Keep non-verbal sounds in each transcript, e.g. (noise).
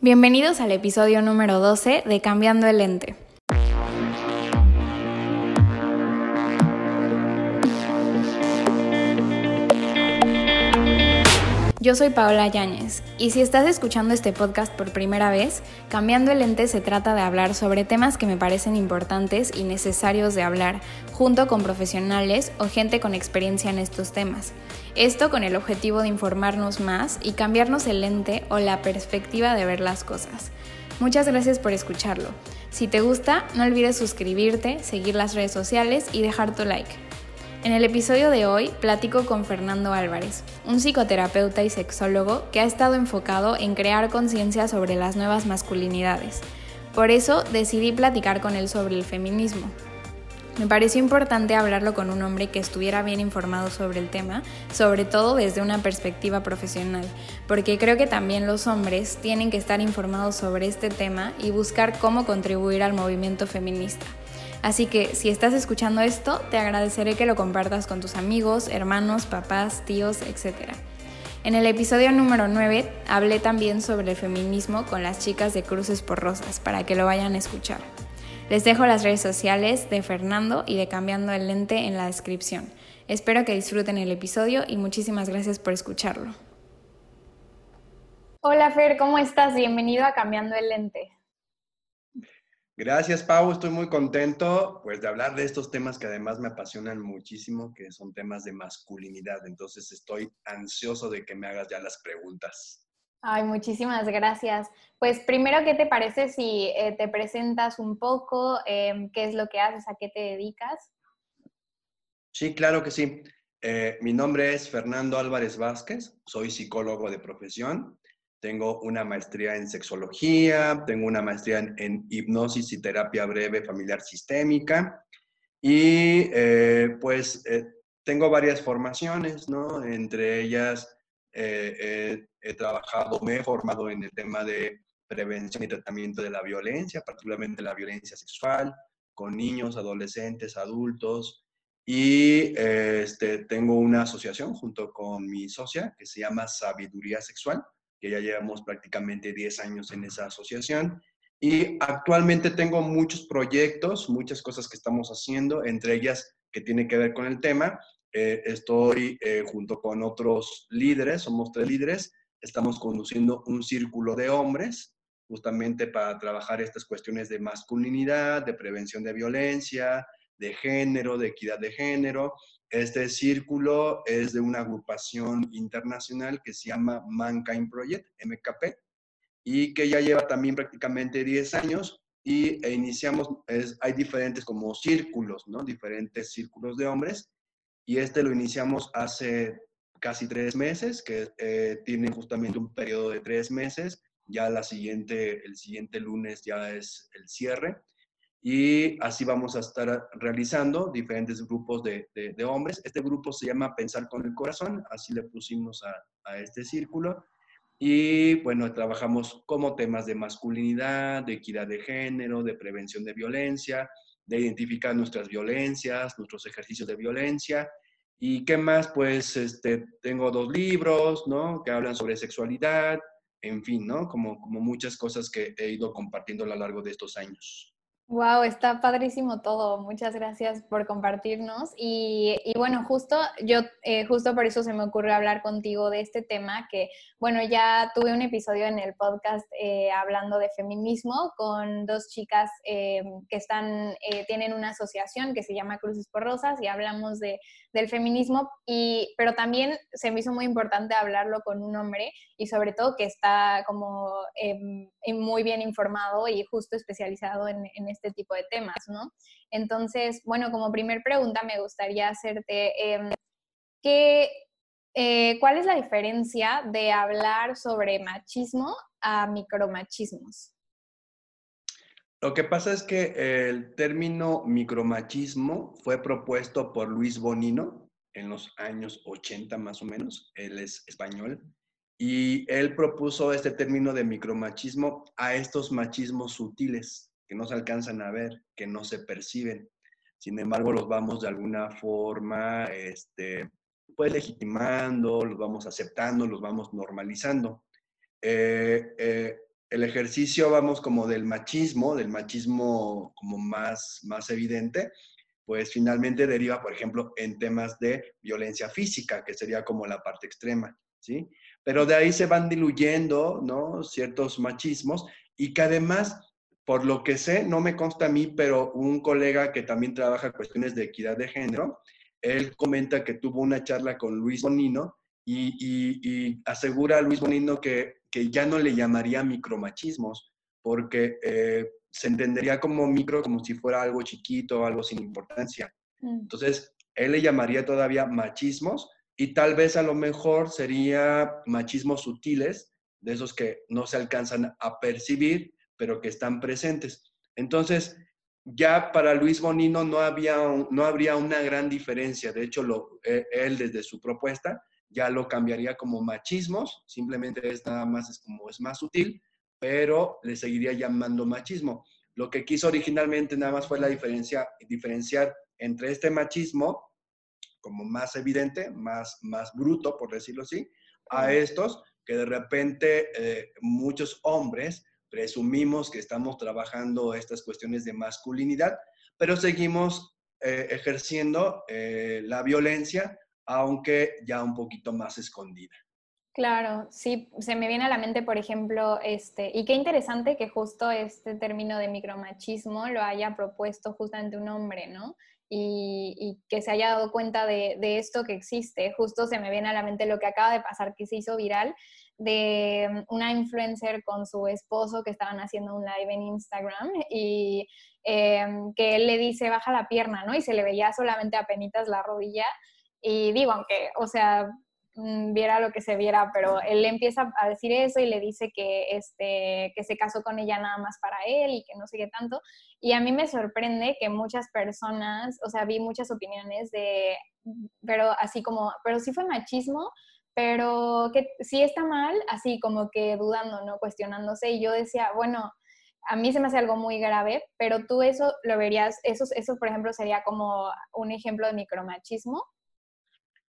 Bienvenidos al episodio número 12 de Cambiando el Lente. Yo soy Paola Yáñez y si estás escuchando este podcast por primera vez, Cambiando el Lente se trata de hablar sobre temas que me parecen importantes y necesarios de hablar, junto con profesionales o gente con experiencia en estos temas. Esto con el objetivo de informarnos más y cambiarnos el lente o la perspectiva de ver las cosas. Muchas gracias por escucharlo. Si te gusta, no olvides suscribirte, seguir las redes sociales y dejar tu like. En el episodio de hoy platico con Fernando Álvarez, un psicoterapeuta y sexólogo que ha estado enfocado en crear conciencia sobre las nuevas masculinidades. Por eso decidí platicar con él sobre el feminismo. Me pareció importante hablarlo con un hombre que estuviera bien informado sobre el tema, sobre todo desde una perspectiva profesional, porque creo que también los hombres tienen que estar informados sobre este tema y buscar cómo contribuir al movimiento feminista. Así que si estás escuchando esto, te agradeceré que lo compartas con tus amigos, hermanos, papás, tíos, etc. En el episodio número 9 hablé también sobre el feminismo con las chicas de Cruces por Rosas, para que lo vayan a escuchar. Les dejo las redes sociales de Fernando y de Cambiando el Lente en la descripción. Espero que disfruten el episodio y muchísimas gracias por escucharlo. Hola Fer, ¿cómo estás? Bienvenido a Cambiando el Lente. Gracias, Pau. Estoy muy contento pues, de hablar de estos temas que además me apasionan muchísimo, que son temas de masculinidad. Entonces estoy ansioso de que me hagas ya las preguntas. Ay, muchísimas gracias. Pues primero, ¿qué te parece si eh, te presentas un poco? Em, ¿Qué es lo que haces? ¿A qué te dedicas? Sí, claro que sí. Eh, mi nombre es Fernando Álvarez Vázquez, soy psicólogo de profesión. Tengo una maestría en sexología, tengo una maestría en, hipnosis y terapia breve familiar sistémica y eh, pues eh, tengo varias formaciones, ¿no? Entre ellas eh, he trabajado, me he formado en el tema de prevención y tratamiento de la violencia, particularmente la violencia sexual, con niños, adolescentes, adultos. Y este, tengo una asociación junto con mi socia que se llama Sabiduría Sexual que ya llevamos prácticamente 10 años en esa asociación. Y actualmente tengo muchos proyectos, muchas cosas que estamos haciendo, entre ellas que tiene que ver con el tema. Eh, estoy eh, junto con otros líderes, somos tres líderes, estamos conduciendo un círculo de hombres justamente para trabajar estas cuestiones de masculinidad, de prevención de violencia, de género, de equidad de género, este círculo es de una agrupación internacional que se llama Mankind Project, MKP, y que ya lleva también prácticamente 10 años y e iniciamos, hay diferentes como círculos, ¿no? Diferentes círculos de hombres y este lo iniciamos hace casi tres meses, que eh, tiene justamente un periodo de tres meses. Ya la siguiente, el siguiente lunes ya es el cierre y así vamos a estar realizando diferentes grupos de, hombres. Este grupo se llama Pensar con el Corazón, así le pusimos a, a, este círculo. Y bueno, trabajamos como temas de masculinidad, de equidad de género, de prevención de violencia, de identificar nuestras violencias, nuestros ejercicios de violencia. ¿Y qué más? Pues este, tengo dos libros, ¿no? Que hablan sobre sexualidad, en fin, ¿no? Como, como muchas cosas que he ido compartiendo a lo largo de estos años. Wow, está padrísimo todo. Muchas gracias por compartirnos. Y, bueno, justo yo, eh, justo por eso se me ocurrió hablar contigo de este tema, que bueno, ya tuve un episodio en el podcast eh, hablando de feminismo con dos chicas eh, que están, tienen una asociación que se llama Cruces por Rosas y hablamos de, del feminismo, y, pero también se me hizo muy importante hablarlo con un hombre y sobre todo que está como em, muy bien informado y justo especializado en, este tipo de temas, ¿no? Entonces, bueno, como primer pregunta me gustaría hacerte, em, eh, ¿cuál es la diferencia de hablar sobre machismo a micromachismos? Lo que pasa es que el término micromachismo fue propuesto por Luis Bonino en los años 80 más o menos, él es español, y él propuso este término de micromachismo a estos machismos sutiles, que no se alcanzan a ver, que no se perciben. Sin embargo, los vamos de alguna forma, este, pues legitimando, los vamos aceptando, los vamos normalizando. Eh, eh, el ejercicio, vamos, como del machismo, del machismo como más, más evidente, pues finalmente deriva, por ejemplo, en temas de violencia física, que sería como la parte extrema, ¿sí? Pero de ahí se van diluyendo, ¿no? Ciertos machismos y que además, por lo que sé, no me consta a mí, pero un colega que también trabaja cuestiones de equidad de género, él comenta que tuvo una charla con Luis Bonino y, asegura a Luis Bonino que, que, ya no le llamaría micromachismos, porque eh, se entendería como micro como si fuera algo chiquito, algo sin importancia. Mm. Entonces, él le llamaría todavía machismos y tal vez a lo mejor sería machismos sutiles, de esos que no se alcanzan a percibir, pero que están presentes. Entonces, ya para Luis Bonino no, había no habría una gran diferencia. De hecho, lo, e, él desde su propuesta ya lo cambiaría como machismos, simplemente es nada más, es como es más sutil, pero le seguiría llamando machismo. Lo que quiso originalmente nada más fue la diferencia, diferenciar entre este machismo como más evidente, más, más bruto, por decirlo así, a estos que de repente eh, muchos hombres presumimos que estamos trabajando estas cuestiones de masculinidad, pero seguimos eh, ejerciendo eh, la violencia, aunque ya un poquito más escondida. Claro, sí, se me viene a la mente, por ejemplo, este, y qué interesante que justo este término de micromachismo lo haya propuesto justamente un hombre, ¿no? Y, que se haya dado cuenta de, esto que existe. Justo se me viene a la mente lo que acaba de pasar, que se hizo viral, de una influencer con su esposo que estaban haciendo un live en Instagram y em, que él le dice, baja la pierna, ¿no? Y se le veía solamente a penitas la rodilla. Y digo, aunque, o sea, Mm, viera lo que se viera, pero él empieza a decir eso y le dice que, este, que se casó con ella nada más para él y que no sé qué tanto. Y a mí me sorprende que muchas personas, o sea, vi muchas opiniones de, pero así como, pero sí fue machismo, pero que sí está mal, así como que dudando, ¿no? Cuestionándose. Y yo decía, bueno, a mí se me hace algo muy grave, pero tú eso lo verías, eso, eso por ejemplo sería como un ejemplo de micromachismo.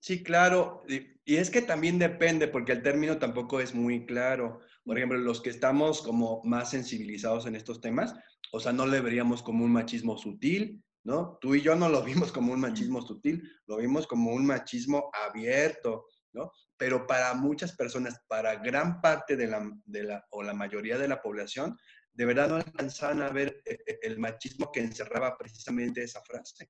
Sí, claro. Y es que también depende, porque el término tampoco es muy claro. Por ejemplo, los que estamos como más sensibilizados en estos temas, o sea, no le veríamos como un machismo sutil, ¿no? Tú y yo no lo (laughs) vimos como un machismo sutil, lo vimos como un machismo abierto, ¿no? Pero para muchas personas, para gran parte de la, de la o la mayoría de la población, de verdad no alcanzaban a ver eh, eh, el machismo que encerraba precisamente esa frase.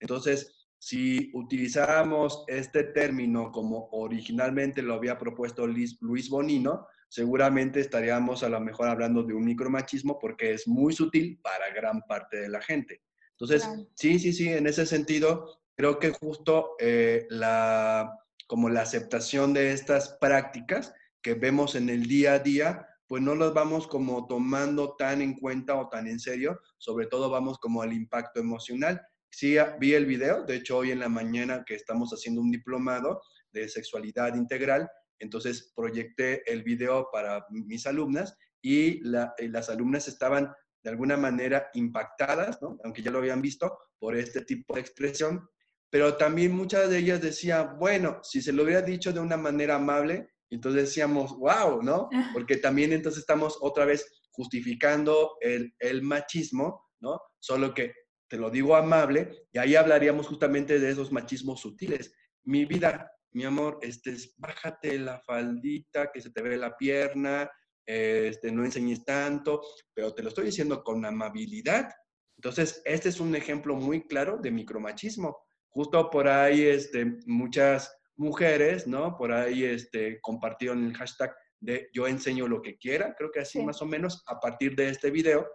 Entonces, si utilizáramos este término como originalmente lo había propuesto Luis Bonino, seguramente estaríamos a lo mejor hablando de un micromachismo porque es muy sutil para gran parte de la gente. Entonces, sí, sí, sí, en ese sentido, creo que justo eh, la, como la aceptación de estas prácticas que vemos en el día a día, pues no las vamos como tomando tan en cuenta o tan en serio, sobre todo vamos como al impacto emocional Sí, ah, vi el video, de hecho hoy en la mañana que estamos haciendo un diplomado de sexualidad integral, entonces proyecté el video para mis alumnas y las alumnas estaban de alguna manera impactadas, aunque ya lo habían visto, por este tipo de expresión, pero también muchas de ellas decían, bueno, si se lo hubiera dicho de una manera amable, entonces decíamos, wow, ¿no? Porque también entonces estamos otra vez justificando el, el machismo, ¿no? Solo que te lo digo amable, y ahí hablaríamos justamente de esos machismos sutiles. Mi vida, mi amor, este, bájate la faldita, que se te ve la pierna, este, no enseñes tanto, pero te lo estoy diciendo con amabilidad. Entonces, este es un ejemplo muy claro de micromachismo. Justo por ahí, este, muchas mujeres, ¿no? Por ahí, este, compartieron el hashtag de yo enseño lo que quiera, creo que así más o menos a partir de este video.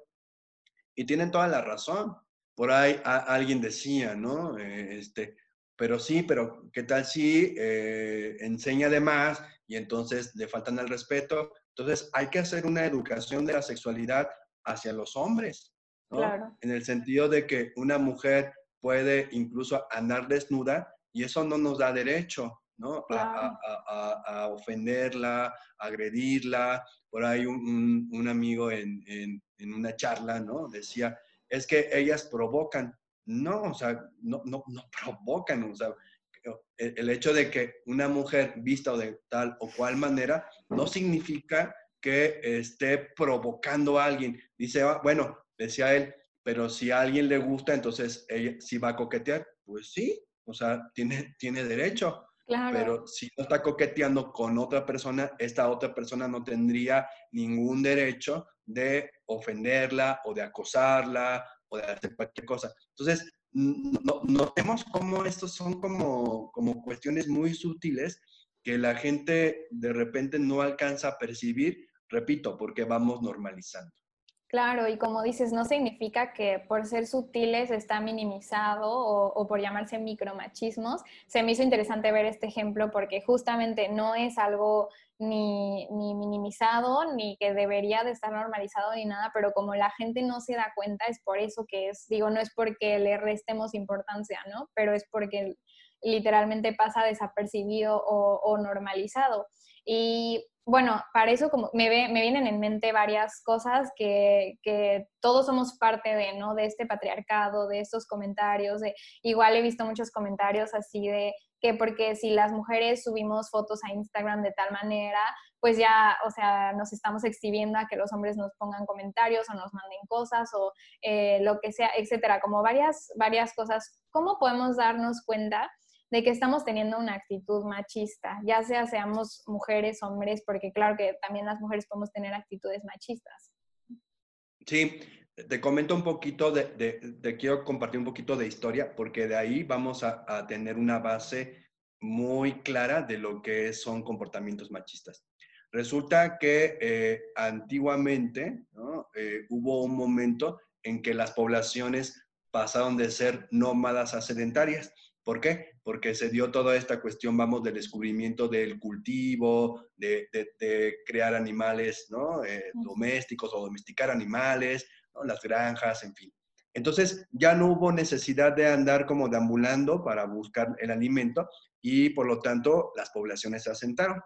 Y tienen toda la razón por ahí alguien decía, ¿no? Eh, este, pero sí, pero ¿qué tal si eh, enseña de más y entonces le faltan el respeto? Entonces hay que hacer una educación de la sexualidad hacia los hombres, ¿no? Claro. En el sentido de que una mujer puede incluso andar desnuda y eso no nos da derecho, ¿no? A, ofenderla, agredirla. Por ahí un, amigo en, en, una charla, ¿no? Decía, es que ellas provocan. No, o sea, no, no, no (laughs) provocan, o sea, el hecho de que una mujer vista de tal o cual manera no significa que esté provocando a alguien. Dice, ah, bueno, decía él, pero si a alguien le gusta, entonces ella sí va a coquetear. Pues sí, o sea, tiene, tiene derecho. Pero si no está coqueteando con otra persona, esta otra persona no tendría ningún derecho de ofenderla o de acosarla o de hacer cualquier cosa. Entonces, notemos cómo estos son como, como cuestiones muy sutiles que la gente de repente no alcanza a percibir, repito, porque vamos normalizando. Claro, y como dices, no significa que por ser sutiles está minimizado o, por llamarse micromachismos. Se me hizo interesante ver este ejemplo porque justamente no es algo ni, ni, minimizado, ni que debería de estar normalizado ni nada, pero como la gente no se da cuenta, es por eso que es, digo, no es porque le restemos importancia, ¿no? Pero es porque literalmente pasa desapercibido o, o normalizado. Y bueno, para eso como me, me vienen en mente varias cosas que, que, todos somos parte de, ¿no? De este patriarcado, de estos comentarios. Igual he visto muchos comentarios así de que porque si las mujeres subimos fotos a Instagram de tal manera, pues ya, o sea, nos estamos exhibiendo a que los hombres nos pongan comentarios o nos manden cosas o eh, lo que sea, etcétera, como varias, varias cosas. ¿Cómo podemos darnos cuenta? De que estamos teniendo una actitud machista, ya sea seamos mujeres, hombres, porque claro que también las mujeres podemos tener actitudes machistas. Sí, te comento un poquito, de, te quiero compartir un poquito de historia, porque de ahí vamos a, tener una base muy clara de lo que son comportamientos machistas. Resulta que eh, antiguamente eh, hubo un momento en que las poblaciones pasaron de ser nómadas a sedentarias. ¿Por qué? Porque se dio toda esta cuestión, vamos, del descubrimiento del cultivo, de, crear animales ¿no? Eh, domésticos o domesticar animales, ¿no? las granjas, en fin. Entonces ya no hubo necesidad de andar como deambulando para buscar el alimento y por lo tanto las poblaciones se asentaron.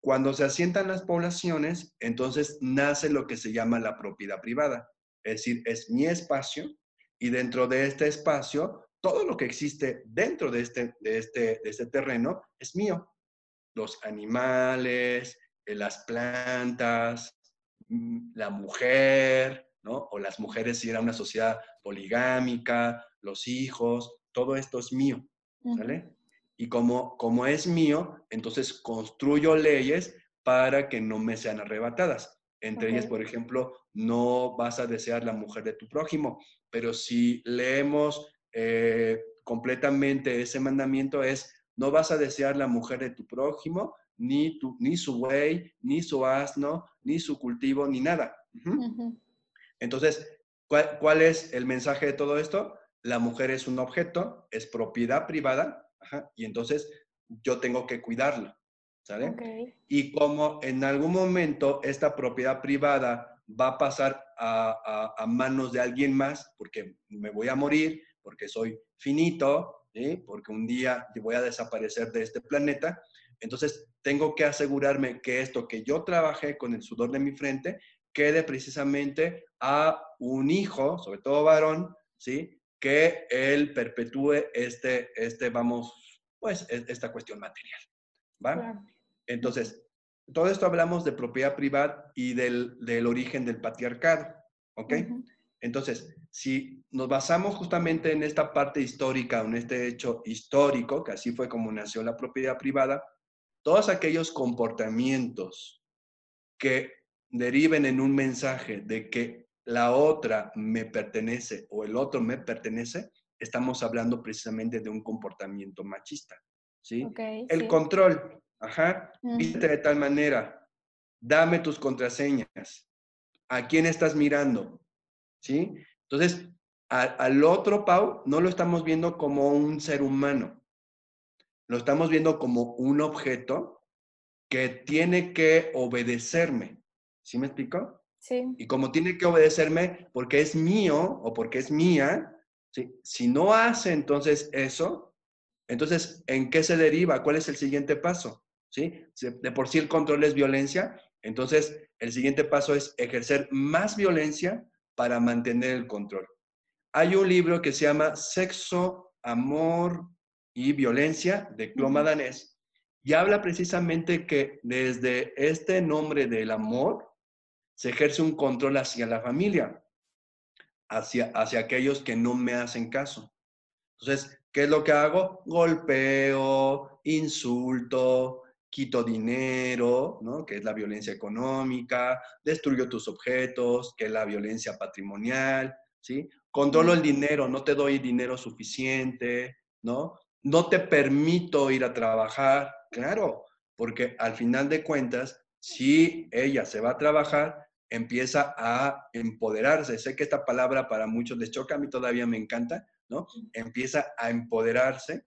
Cuando se asientan las poblaciones, entonces nace lo que se llama la propiedad privada. Es decir, es mi espacio y dentro de este espacio todo lo que existe dentro de este, de este, de este terreno es mío. Los animales, eh, las plantas, mm, la mujer, ¿no? O las mujeres si era una sociedad poligámica, los hijos, todo esto es mío, ¿sale? Y como, como es mío, entonces construyo leyes para que no me sean arrebatadas. Entre ellas, por ejemplo, no vas a desear la mujer de tu prójimo, pero si leemos eh, completamente ese mandamiento es, no vas a desear la mujer de tu prójimo, ni, tu, ni su buey, ni su asno, ni su cultivo, ni nada. Entonces, ¿cuál, es el mensaje de todo esto? La mujer es un objeto, es propiedad privada, y entonces yo tengo que cuidarla. ¿Sale? Y como en algún momento esta propiedad privada va a pasar a, a, manos de alguien más, porque me voy a morir, porque soy finito, porque un día voy a desaparecer de este planeta. Entonces, tengo que asegurarme que esto que yo trabajé con el sudor de mi frente quede precisamente a un hijo, sobre todo varón, ¿sí? Que él perpetúe este, este vamos, pues, e, esta cuestión material, ¿va? Entonces, todo esto hablamos de propiedad privada y del, del origen del patriarcado, ¿ok? Entonces, si nos basamos justamente en esta parte histórica, en este hecho histórico, que así fue como nació la propiedad privada, todos aquellos comportamientos que deriven en un mensaje de que la otra me pertenece o el otro me pertenece, estamos hablando precisamente de un comportamiento machista. ¿sí? el control, ajá, viste de tal manera, dame tus contraseñas, ¿a quién estás mirando? ¿Sí? Entonces, al otro Pau no lo estamos viendo como un ser humano, lo estamos viendo como un objeto que tiene que obedecerme. ¿Sí me explico? Sí. Y como tiene que obedecerme porque es mío o porque es mía, ¿sí? si no hace entonces eso, entonces, ¿en qué se deriva? ¿Cuál es el siguiente paso? ¿Sí? De por sí el control es violencia, entonces el siguiente paso es ejercer más violencia para mantener el control. Hay un libro que se llama Sexo, Amor y Violencia de Cloma Danés y habla precisamente que desde este nombre del amor se ejerce un control hacia la familia, hacia, hacia aquellos que no me hacen caso. Entonces, ¿qué es lo que hago? Golpeo, insulto, quito dinero, ¿no? que es la violencia económica, destruyo tus objetos, que es la violencia patrimonial, ¿sí? Controlo el dinero, no te doy dinero suficiente, ¿no? No te permito ir a trabajar, claro, porque al final de cuentas, si ella se va a trabajar, empieza a empoderarse. Sé que esta palabra para muchos les choca, a mí todavía me encanta, ¿no? Empieza a empoderarse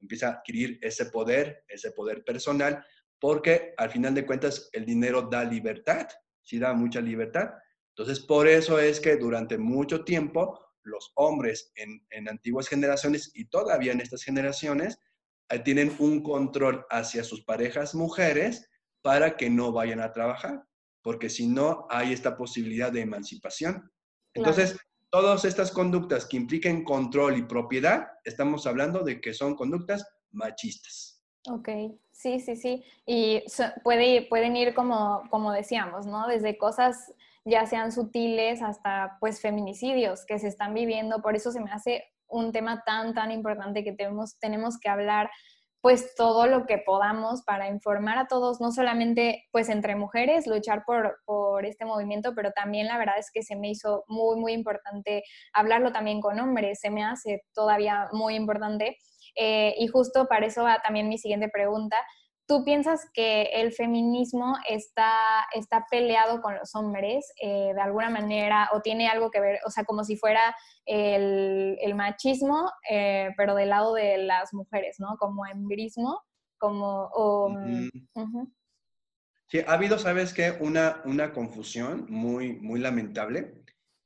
empieza a adquirir ese poder, ese poder personal, porque al final de cuentas el dinero da libertad, sí da mucha libertad. Entonces, por eso es que durante mucho tiempo los hombres en, en antiguas generaciones y todavía en estas generaciones eh, tienen un control hacia sus parejas mujeres para que no vayan a trabajar, porque si no hay esta posibilidad de emancipación. Entonces, todas estas conductas que impliquen control y propiedad, estamos hablando de que son conductas machistas. Ok, sí, sí, sí. Y puede, pueden ir como, como decíamos, ¿no? Desde cosas ya sean sutiles hasta pues feminicidios que se están viviendo. Por eso se me hace un tema tan, tan importante que tenemos, tenemos que hablar pues todo lo que podamos para informar a todos, no solamente pues entre mujeres, luchar por, por, este movimiento, pero también la verdad es que se me hizo muy, muy importante hablarlo también con hombres, se me hace todavía muy importante. Eh, y justo para eso va también mi siguiente pregunta, ¿Tú piensas que el feminismo está, está peleado con los hombres eh, de alguna manera o tiene algo que ver, o sea, como si fuera el, machismo, eh, pero del lado de las mujeres, ¿no? Como embrismo, como... Sí, ha habido, ¿sabes qué? Una, una confusión muy, muy lamentable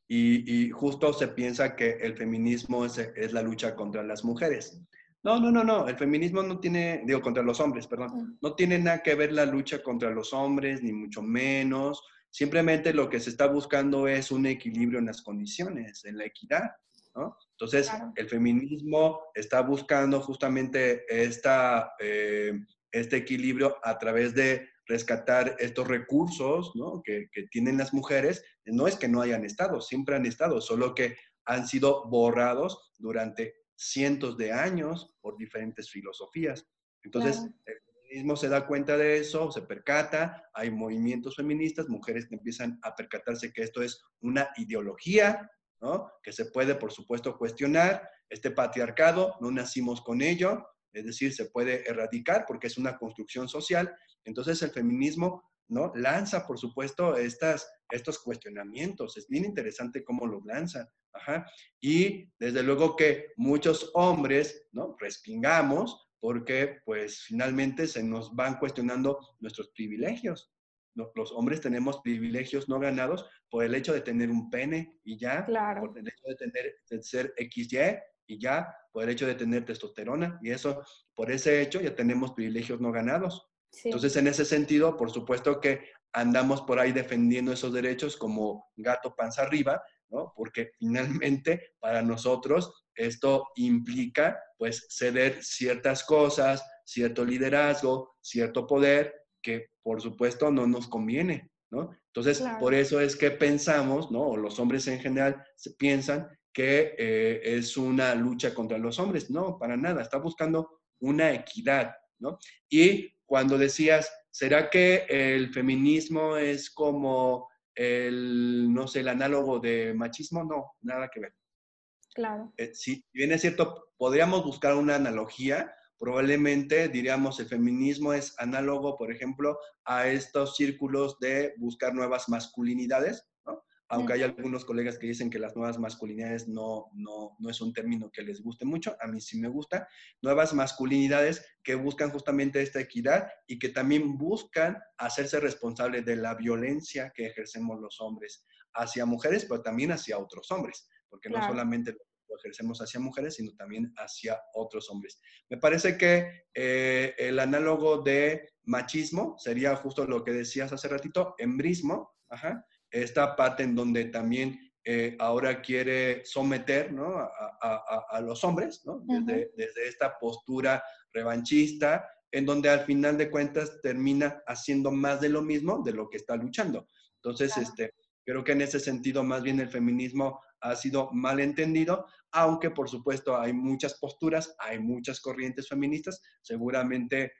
y, y, justo se piensa que el feminismo es, es la lucha contra las mujeres. No, no, no, no. El feminismo no tiene, digo, contra los hombres, perdón. Mm. No tiene nada que ver la lucha contra los hombres, ni mucho menos. Simplemente lo que se está buscando es un equilibrio en las condiciones, en la equidad, ¿no? Entonces, el feminismo está buscando justamente esta, eh, este equilibrio a través de rescatar estos recursos ¿no? que, que tienen las mujeres. No es que no hayan estado, siempre han estado, solo que han sido borrados durante cientos de años por diferentes filosofías. Entonces, el feminismo se da cuenta de eso, se percata, hay movimientos feministas, mujeres que empiezan a percatarse que esto es una ideología, ¿no? Que se puede, por supuesto, cuestionar. Este patriarcado, no nacimos con ello, es decir, se puede erradicar porque es una construcción social. Entonces, el feminismo ¿no? Lanza, por supuesto, estas, estos cuestionamientos. Es bien interesante cómo los lanza. Y desde luego que muchos hombres, ¿no? Respingamos porque pues finalmente se nos van cuestionando nuestros privilegios. Los hombres tenemos privilegios no ganados por el hecho de tener un pene y ya, por el hecho de, tener, de ser XY y ya, por el hecho de tener testosterona y eso, por ese hecho ya tenemos privilegios no ganados. Entonces, en ese sentido, por supuesto que andamos por ahí defendiendo esos derechos como gato panza arriba, ¿no? Porque finalmente para nosotros esto implica pues ceder ciertas cosas, cierto liderazgo, cierto poder que por supuesto no nos conviene, ¿no? Entonces, por eso es que pensamos, ¿no? O los hombres en general piensan que eh, es una lucha contra los hombres. No, para nada, está buscando una equidad, ¿no? Y cuando decías, ¿será que el feminismo es como el, no sé, el análogo de machismo? No, nada que ver. Claro. Eh, si bien es cierto, podríamos buscar una analogía, probablemente diríamos el feminismo es análogo, por ejemplo, a estos círculos de buscar nuevas masculinidades, aunque hay algunos colegas que dicen que las nuevas masculinidades no, no, no, es un término que les guste mucho, a mí sí me gusta, nuevas masculinidades que buscan justamente esta equidad y que también buscan hacerse responsables de la violencia que ejercemos los hombres hacia mujeres, pero también hacia otros hombres, porque no solamente lo ejercemos hacia mujeres, sino también hacia otros hombres. Me parece que eh, el análogo de machismo sería justo lo que decías hace ratito, embrismo, ajá, esta parte en donde también eh, ahora quiere someter ¿no? a, a, a, los hombres, ¿no? desde, desde, esta postura revanchista en donde al final de cuentas termina haciendo más de lo mismo de lo que está luchando. Entonces, este, creo que en ese sentido más bien el feminismo ha sido mal entendido, aunque por supuesto hay muchas posturas, hay muchas corrientes feministas, seguramente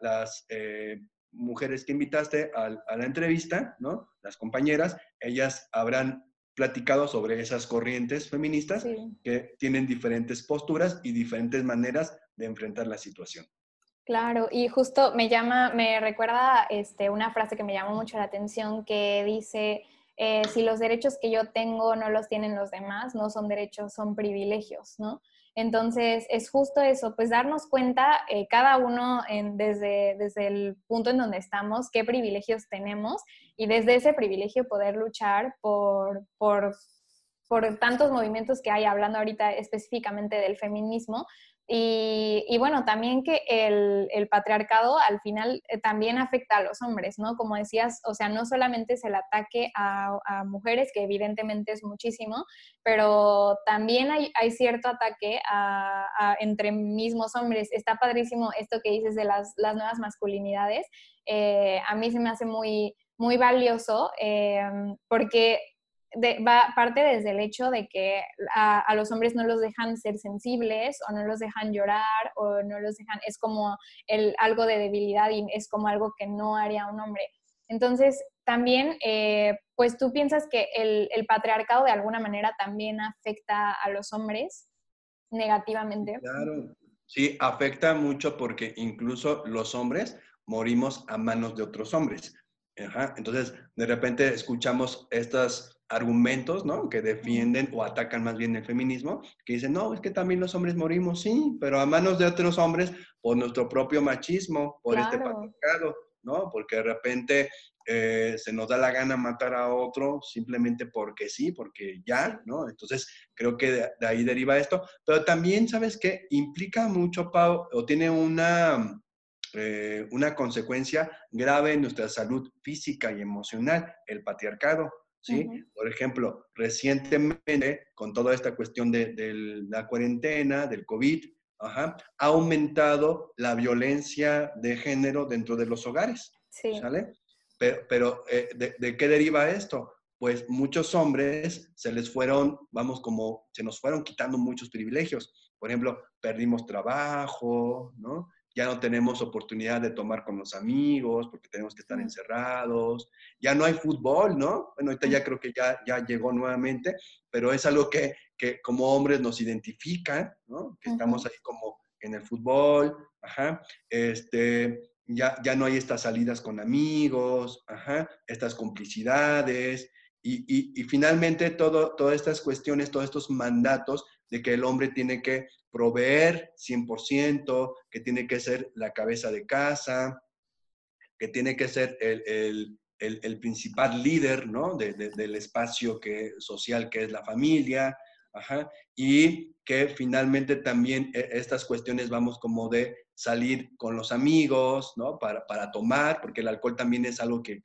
las eh, mujeres que invitaste a, la entrevista, ¿no? Las compañeras, ellas habrán platicado sobre esas corrientes feministas que tienen diferentes posturas y diferentes maneras de enfrentar la situación. Claro, y justo me llama, me recuerda este, una frase que me llamó mucho la atención que dice, eh, si los derechos que yo tengo no los tienen los demás, no son derechos, son privilegios, ¿no? Entonces, es justo eso, pues darnos cuenta eh, cada uno desde, desde el punto en donde estamos, qué privilegios tenemos y desde ese privilegio poder luchar por, por, por tantos movimientos que hay, hablando ahorita específicamente del feminismo, y, bueno, también que el, patriarcado al final eh, también afecta a los hombres, ¿no? Como decías, o sea, no solamente es el ataque a, mujeres, que evidentemente es muchísimo, pero también hay, cierto ataque entre mismos hombres. Está padrísimo esto que dices de las, nuevas masculinidades. Eh, a mí se me hace muy, muy valioso eh, porque va, parte desde el hecho de que a, los hombres no los dejan ser sensibles o no los dejan llorar o no los dejan, es como el, algo de debilidad y es como algo que no haría un hombre. Entonces, también, eh, pues tú piensas que el, el, patriarcado de alguna manera también afecta a los hombres negativamente. Claro, sí, afecta mucho porque incluso los hombres morimos a manos de otros hombres. Entonces, de repente escuchamos estas argumentos, ¿no? Que defienden o atacan más bien el feminismo, que dicen, no, es que también los hombres morimos, sí, pero a manos de otros hombres por nuestro propio machismo, por este patriarcado, ¿no? Porque de repente eh, se nos da la gana matar a otro simplemente porque sí, porque ya, ¿no? Entonces, creo que de, ahí deriva esto. Pero también, ¿sabes qué? Implica mucho, Pau, o tiene una, eh, una consecuencia grave en nuestra salud física y emocional, el patriarcado. ¿Sí? Por ejemplo, recientemente, con toda esta cuestión de, la cuarentena, del COVID, ha aumentado la violencia de género dentro de los hogares, ¿sale? Pero, eh, ¿de, qué deriva esto? Pues muchos hombres se les fueron, vamos, como se nos fueron quitando muchos privilegios. Por ejemplo, perdimos trabajo, ¿no? Ya no tenemos oportunidad de tomar con los amigos porque tenemos que estar encerrados, ya no hay fútbol, ¿no? Bueno, ahorita ya creo que ya, ya llegó nuevamente, pero es algo que, que como hombres nos identifica, ¿no? Que estamos ahí como en el fútbol, ajá, este, ya, ya no hay estas salidas con amigos, ajá, estas complicidades, y, y, y finalmente todo, todas estas cuestiones, todos estos mandatos de que el hombre tiene que proveer 100%, que tiene que ser la cabeza de casa, que tiene que ser el, principal líder ¿no? del espacio que, social que es la familia, y que finalmente también e, estas cuestiones vamos como de salir con los amigos, ¿no? Para, tomar, porque el alcohol también es algo que,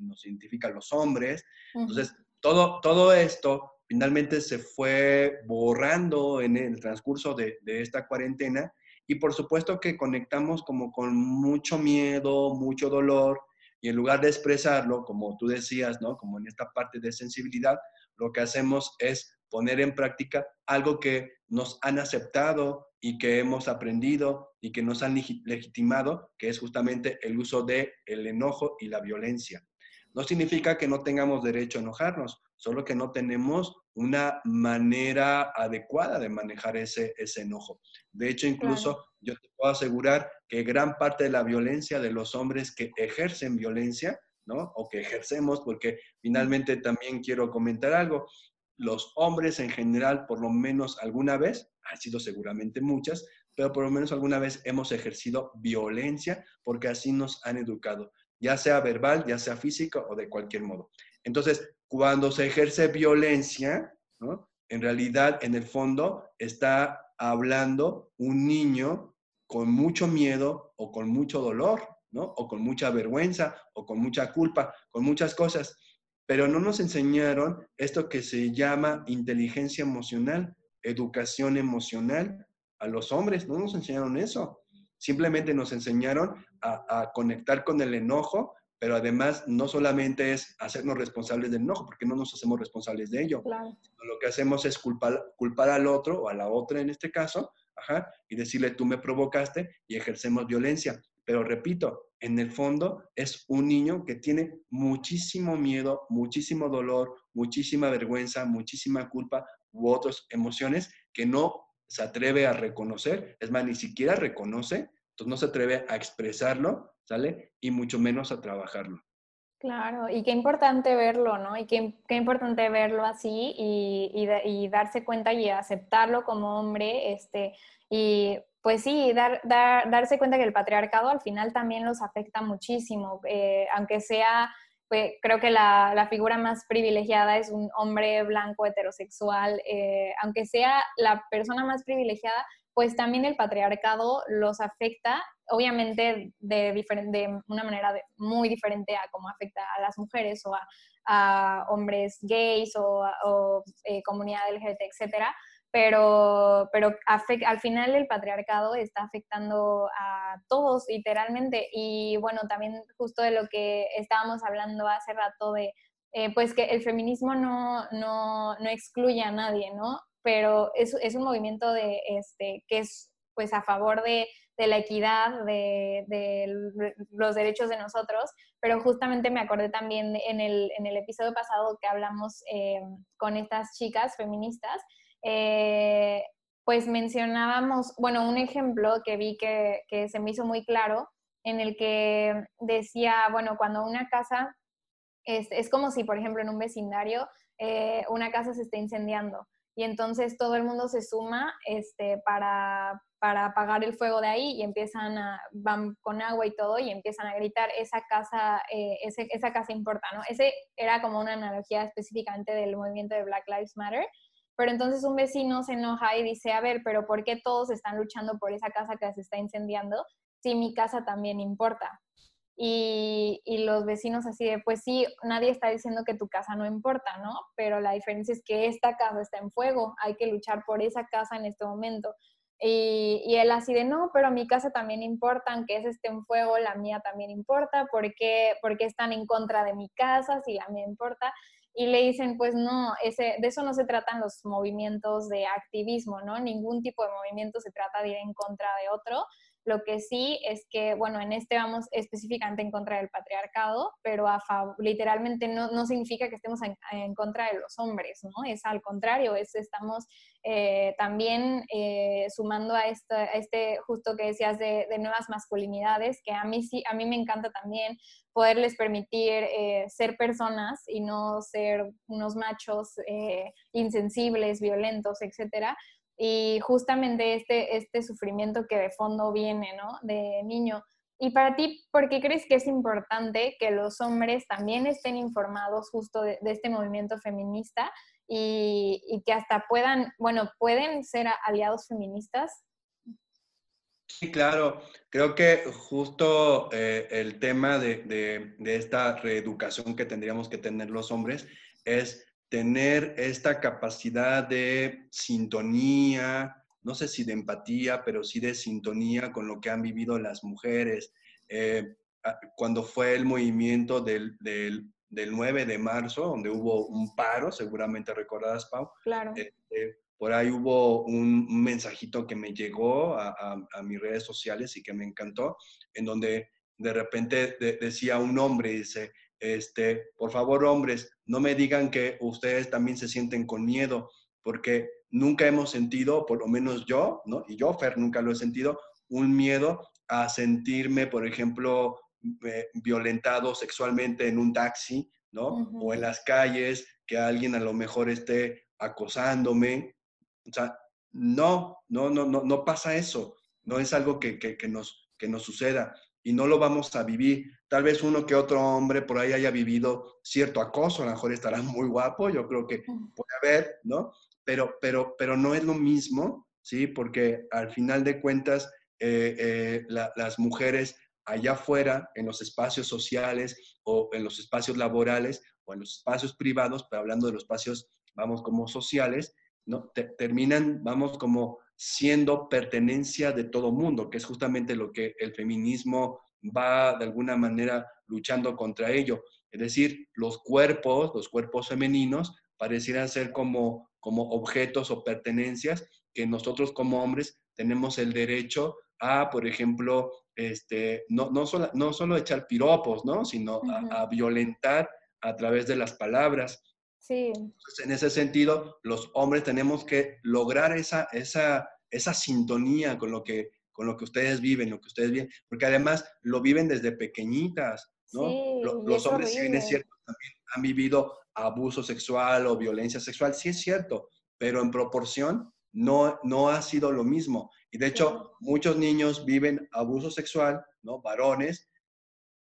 nos identifica a los hombres. Entonces, todo, todo esto finalmente se fue borrando en el transcurso de, esta cuarentena y por supuesto que conectamos como con mucho miedo, mucho dolor y en lugar de expresarlo, como tú decías, ¿no? Como en esta parte de sensibilidad, lo que hacemos es poner en práctica algo que nos han aceptado y que hemos aprendido y que nos han legitimado, que es justamente el uso de el enojo y la violencia. No significa que no tengamos derecho a enojarnos, solo que no tenemos una manera adecuada de manejar ese, ese enojo. De hecho, incluso yo te puedo asegurar que gran parte de la violencia de los hombres que ejercen violencia, ¿no? O que ejercemos, porque finalmente también quiero comentar algo, los hombres en general, por lo menos alguna vez, han sido seguramente muchas, pero por lo menos alguna vez hemos ejercido violencia porque así nos han educado ya sea verbal, ya sea física o de cualquier modo. Entonces, cuando se ejerce violencia, en realidad, en el fondo, está hablando un niño con mucho miedo o con mucho dolor, ¿no? O con mucha vergüenza o con mucha culpa, con muchas cosas. Pero no nos enseñaron esto que se llama inteligencia emocional, educación emocional a los hombres, no nos enseñaron eso. Simplemente nos enseñaron a, conectar con el enojo, pero además no solamente es hacernos responsables del enojo, porque no nos hacemos responsables de ello. Lo que hacemos es culpar, culpar al otro o a la otra en este caso, y decirle tú me provocaste y ejercemos violencia. Pero repito, en el fondo es un niño que tiene muchísimo miedo, muchísimo dolor, muchísima vergüenza, muchísima culpa u otras emociones que no se atreve a reconocer, es más, ni siquiera reconoce, entonces no se atreve a expresarlo, ¿sale? Y mucho menos a trabajarlo. Claro, y qué importante verlo, ¿no? Y qué, qué importante verlo así y, y, darse cuenta y aceptarlo como hombre, este, y pues sí, dar, dar, darse cuenta que el patriarcado al final también los afecta muchísimo, eh, aunque sea, pues, creo que la, la, figura más privilegiada es un hombre blanco heterosexual, eh, aunque sea la persona más privilegiada, pues también el patriarcado los afecta, obviamente de, de una manera muy diferente a cómo afecta a las mujeres o a, hombres gays o, o eh, comunidad LGBT, etcétera, pero, pero al final el patriarcado está afectando a todos literalmente y bueno, también justo de lo que estábamos hablando hace rato de, eh, pues que el feminismo no, no, no, excluye a nadie, ¿no? Pero es, es un movimiento de, este, que es pues a favor de, de la equidad, de, de, los derechos de nosotros, pero justamente me acordé también en el, en el episodio pasado que hablamos eh, con estas chicas feministas, eh, pues mencionábamos, bueno, un ejemplo que vi que, se me hizo muy claro, en el que decía, bueno, cuando una casa, es, como si, por ejemplo, en un vecindario, eh, una casa se está incendiando y entonces todo el mundo se suma este, para, para apagar el fuego de ahí y empiezan a, van con agua y todo y empiezan a gritar, esa casa, eh, esa casa importa, ¿no? Ese era como una analogía específicamente del movimiento de Black Lives Matter pero entonces un vecino se enoja y dice, a ver, pero ¿por qué todos están luchando por esa casa que se está incendiando si mi casa también importa? Y, y, los vecinos así de, pues sí, nadie está diciendo que tu casa no importa, ¿no? Pero la diferencia es que esta casa está en fuego, hay que luchar por esa casa en este momento. Y, y él así de, no, pero mi casa también importa, aunque ese esté en fuego, la mía también importa, ¿por qué, ¿por qué están en contra de mi casa si la mía importa? Y le dicen, pues no, ese, de eso no se tratan los movimientos de activismo, ¿no? Ningún tipo de movimiento se trata de ir en contra de otro, lo que sí es que, bueno, en este vamos específicamente en contra del patriarcado, pero a literalmente no, no, significa que estemos en, contra de los hombres, ¿no? Es al contrario, es, estamos eh, también eh, sumando a, este, justo que decías de, nuevas masculinidades, que a mí sí, a mí me encanta también poderles permitir eh, ser personas y no ser unos machos insensibles, violentos, etcétera y justamente este, este sufrimiento que de fondo viene, ¿no? De niño. Y para ti, ¿por qué crees que es importante que los hombres también estén informados justo de, este movimiento feminista y, que hasta puedan, bueno, pueden ser aliados feministas? Sí, claro. Creo que justo eh, el tema de, de esta reeducación que tendríamos que tener los hombres es tener esta capacidad de sintonía, no sé si de empatía, pero sí de sintonía con lo que han vivido las mujeres. Eh, cuando fue el movimiento del, del, 9 de marzo, donde hubo un paro, seguramente recordarás, Pau. Claro. Eh, eh, por ahí hubo un, mensajito que me llegó a, a, mis redes sociales y que me encantó, en donde de repente decía un hombre, dice, este, por favor, hombres, no me digan que ustedes también se sienten con miedo, porque nunca hemos sentido, por lo menos yo, ¿no? Y yo, Fer, nunca lo he sentido, un miedo a sentirme, por ejemplo, eh, violentado sexualmente en un taxi, ¿no? O en las calles, que alguien a lo mejor esté acosándome. O sea, no, no, no, no, no pasa eso. No es algo que, que, que nos, que nos suceda y no lo vamos a vivir. Tal vez uno que otro hombre por ahí haya vivido cierto acoso, a lo mejor estará (laughs) muy guapo, yo creo que puede haber, ¿no? Pero, pero, pero no es lo mismo, ¿sí? Porque al final de cuentas, eh, eh, las mujeres allá afuera, en los espacios sociales o en los espacios laborales o en los espacios privados, pero hablando de los espacios, vamos, como sociales, ¿no? terminan, vamos, como siendo pertenencia de todo mundo, que es justamente lo que el feminismo va de alguna manera luchando contra ello. Es decir, los cuerpos, los cuerpos femeninos, parecieran ser como, como objetos o pertenencias que nosotros como hombres tenemos el derecho a, por ejemplo, este, no, no, solo, no solo echar piropos, ¿no? sino a, violentar a través de las palabras. Sí. en ese sentido, los hombres tenemos que lograr esa, esa, esa sintonía con lo, que, con lo que ustedes viven, lo que ustedes viven, porque además lo viven desde pequeñitas, ¿no? los hombres, si bien es cierto, también han vivido abuso sexual o violencia sexual, sí es cierto, pero en proporción no, no ha sido lo mismo. Y de hecho, muchos niños viven abuso sexual, ¿no? Varones,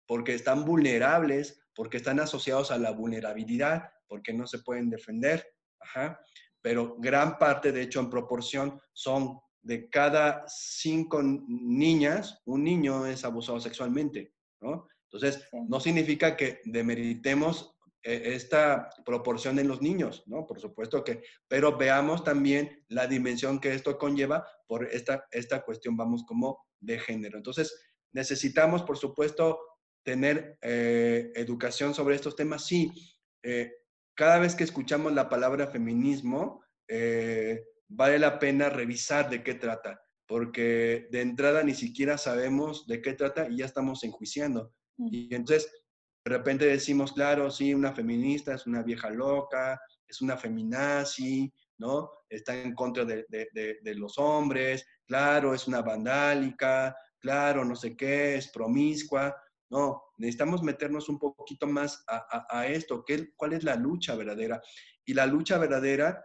porque están vulnerables, porque están asociados a la vulnerabilidad, porque no se pueden defender. Ajá. Pero gran parte, de hecho, en proporción, son de cada cinco niñas, un niño es abusado sexualmente, ¿no? Entonces, no significa que demeritemos e, esta proporción en los niños, ¿no? Por supuesto que, pero veamos también la dimensión que esto conlleva por esta, esta cuestión, vamos, como de género. Entonces, necesitamos, por supuesto, tener eh, educación sobre estos temas. Sí, eh, cada vez que escuchamos la palabra feminismo, eh, vale la pena revisar de qué trata, porque de entrada ni siquiera sabemos de qué trata y ya estamos enjuiciando. Y entonces, de repente decimos, claro, sí, una feminista es una vieja loca, es una feminazi, ¿no? Está en contra de, los hombres, claro, es una vandálica, claro, no sé qué, es promiscua. No, necesitamos meternos un poquito más a, esto, ¿qué, ¿cuál es la lucha verdadera? Y la lucha verdadera,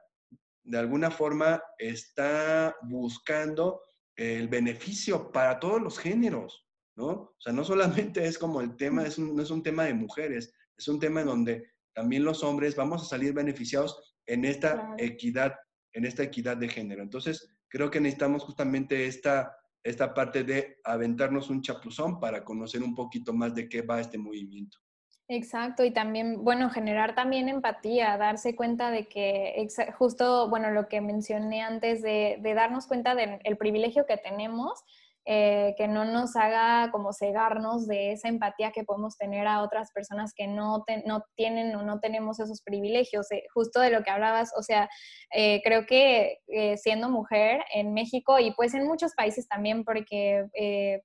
de alguna forma, está buscando el beneficio para todos los géneros, ¿no? O sea, no solamente es como el tema, es no es un tema de mujeres, es un tema en donde también los hombres vamos a salir beneficiados en esta equidad, en esta equidad de género. Entonces, creo que necesitamos justamente esta, esta parte de aventarnos un chapuzón para conocer un poquito más de qué va este movimiento. Exacto, y también, bueno, generar también empatía, darse cuenta de que, justo, bueno, lo que mencioné antes, de, de darnos cuenta del privilegio que tenemos eh, que no nos haga como cegarnos de esa empatía que podemos tener a otras personas que no, no tienen o no tenemos esos privilegios. Eh, justo de lo que hablabas, o sea, eh, creo que siendo mujer en México y pues en muchos países también, porque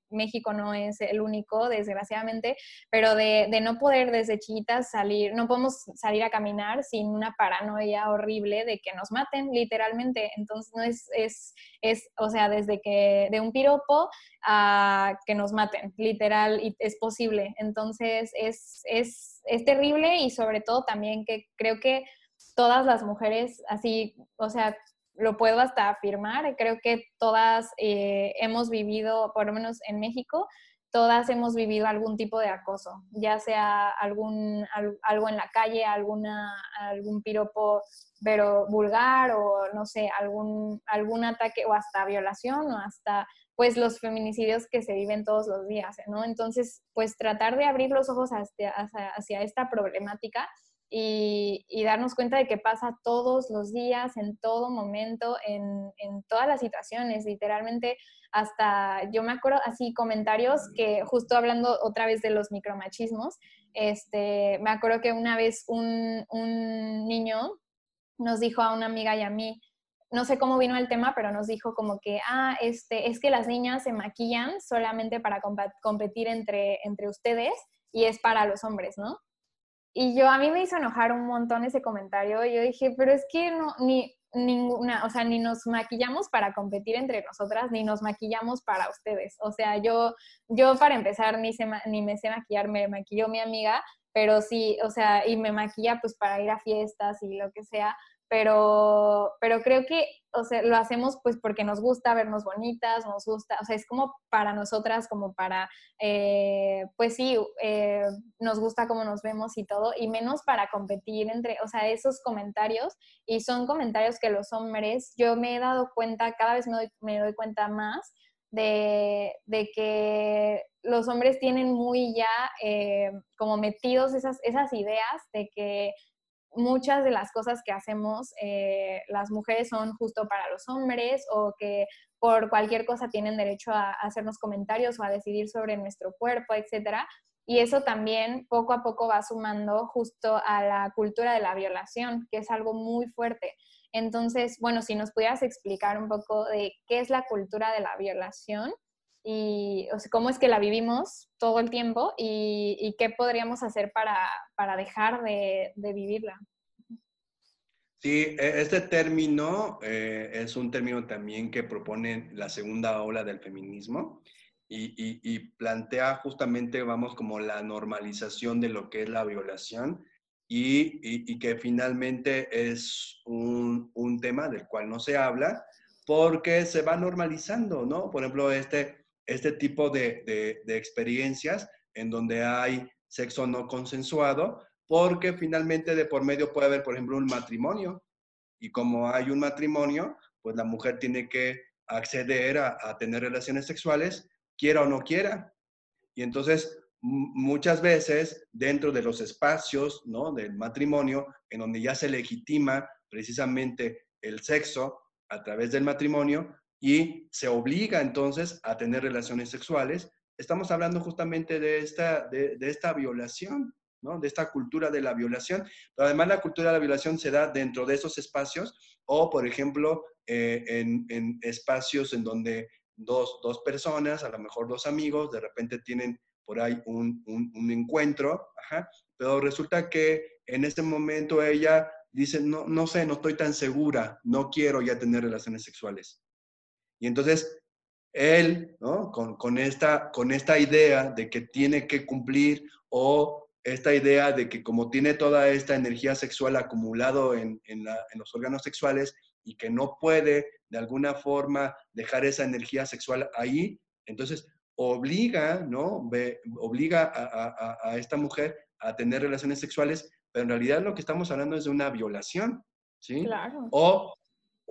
México no es el único, desgraciadamente, pero de, de, no poder desde chiquitas salir, no podemos salir a caminar sin una paranoia horrible de que nos maten, literalmente. Entonces, no es, es, es o sea, desde que de un piropo a que nos maten, literal, y es posible. Entonces es, es, es terrible y sobre todo también que creo que todas las mujeres, así, o sea, lo puedo hasta afirmar, creo que todas eh, hemos vivido, por lo menos en México, todas hemos vivido algún tipo de acoso, ya sea algún, algo en la calle, alguna, algún piropo pero vulgar o no sé, algún, algún ataque o hasta violación o hasta pues los feminicidios que se viven todos los días, ¿no? Entonces, pues tratar de abrir los ojos hacia, hacia, esta problemática y, darnos cuenta de que pasa todos los días, en todo momento, en, en, todas las situaciones, literalmente hasta, yo me acuerdo así comentarios que justo hablando otra vez de los micromachismos, este, me acuerdo que una vez un, un niño nos dijo a una amiga y a mí, no sé cómo vino el tema, pero nos dijo como que, ah, este, es que las niñas se maquillan solamente para competir entre, entre ustedes y es para los hombres, ¿no? Y yo, a mí me hizo enojar un montón ese comentario. Yo dije, pero es que no, ni ninguna, o sea, ni nos maquillamos para competir entre nosotras, ni nos maquillamos para ustedes. O sea, yo, yo para empezar, ni, ni me sé maquillar, me maquilló mi amiga, pero sí, o sea, y me maquilla pues para ir a fiestas y lo que sea, pero, pero creo que, o sea, lo hacemos pues porque nos gusta vernos bonitas, nos gusta, o sea, es como para nosotras, como para, eh, pues sí, eh, nos gusta cómo nos vemos y todo, y menos para competir entre, o sea, esos comentarios, y son comentarios que los hombres, yo me he dado cuenta, cada vez me doy, me doy cuenta más, de, de, que los hombres tienen muy ya eh, como metidos esas, esas ideas de que muchas de las cosas que hacemos eh, las mujeres son justo para los hombres o que por cualquier cosa tienen derecho a, hacernos comentarios o a decidir sobre nuestro cuerpo, etcétera. Y eso también poco a poco va sumando justo a la cultura de la violación, que es algo muy fuerte. Entonces, bueno, si nos pudieras explicar un poco de qué es la cultura de la violación y cómo es que la vivimos todo el tiempo y, qué podríamos hacer para, dejar de, vivirla. Sí, e, este término eh, es un término también que propone la segunda ola del feminismo y, plantea justamente, vamos, como la normalización de lo que es la violación y, que finalmente es un, un, tema del cual no se habla porque se va normalizando, ¿no? Por ejemplo, este, este tipo de, experiencias en donde hay sexo no consensuado, porque finalmente de por medio puede haber, por ejemplo, un matrimonio. Y como hay un matrimonio, pues la mujer tiene que acceder a, tener relaciones sexuales, quiera o no quiera. Y entonces, muchas veces, dentro de los espacios ¿no? del matrimonio, en donde ya se legitima precisamente el sexo a través del matrimonio, y se obliga entonces a tener relaciones sexuales, estamos hablando justamente de esta, de, esta violación, ¿no? de esta cultura de la violación. Pero además la cultura de la violación se da dentro de esos espacios o, por ejemplo, eh, en, espacios en donde dos, personas, a lo mejor dos amigos, de repente tienen por ahí un, encuentro, pero resulta que en este momento ella dice, no, no sé, no estoy tan segura, no quiero ya tener relaciones sexuales. Y entonces él, ¿no? Con, esta, con esta idea de que tiene que cumplir o esta idea de que como tiene toda esta energía sexual acumulado en, los órganos sexuales y que no puede de alguna forma dejar esa energía sexual ahí, entonces obliga, ¿no? obliga a, esta mujer a tener relaciones sexuales, pero en realidad lo que estamos hablando es de una violación, ¿sí? Claro. O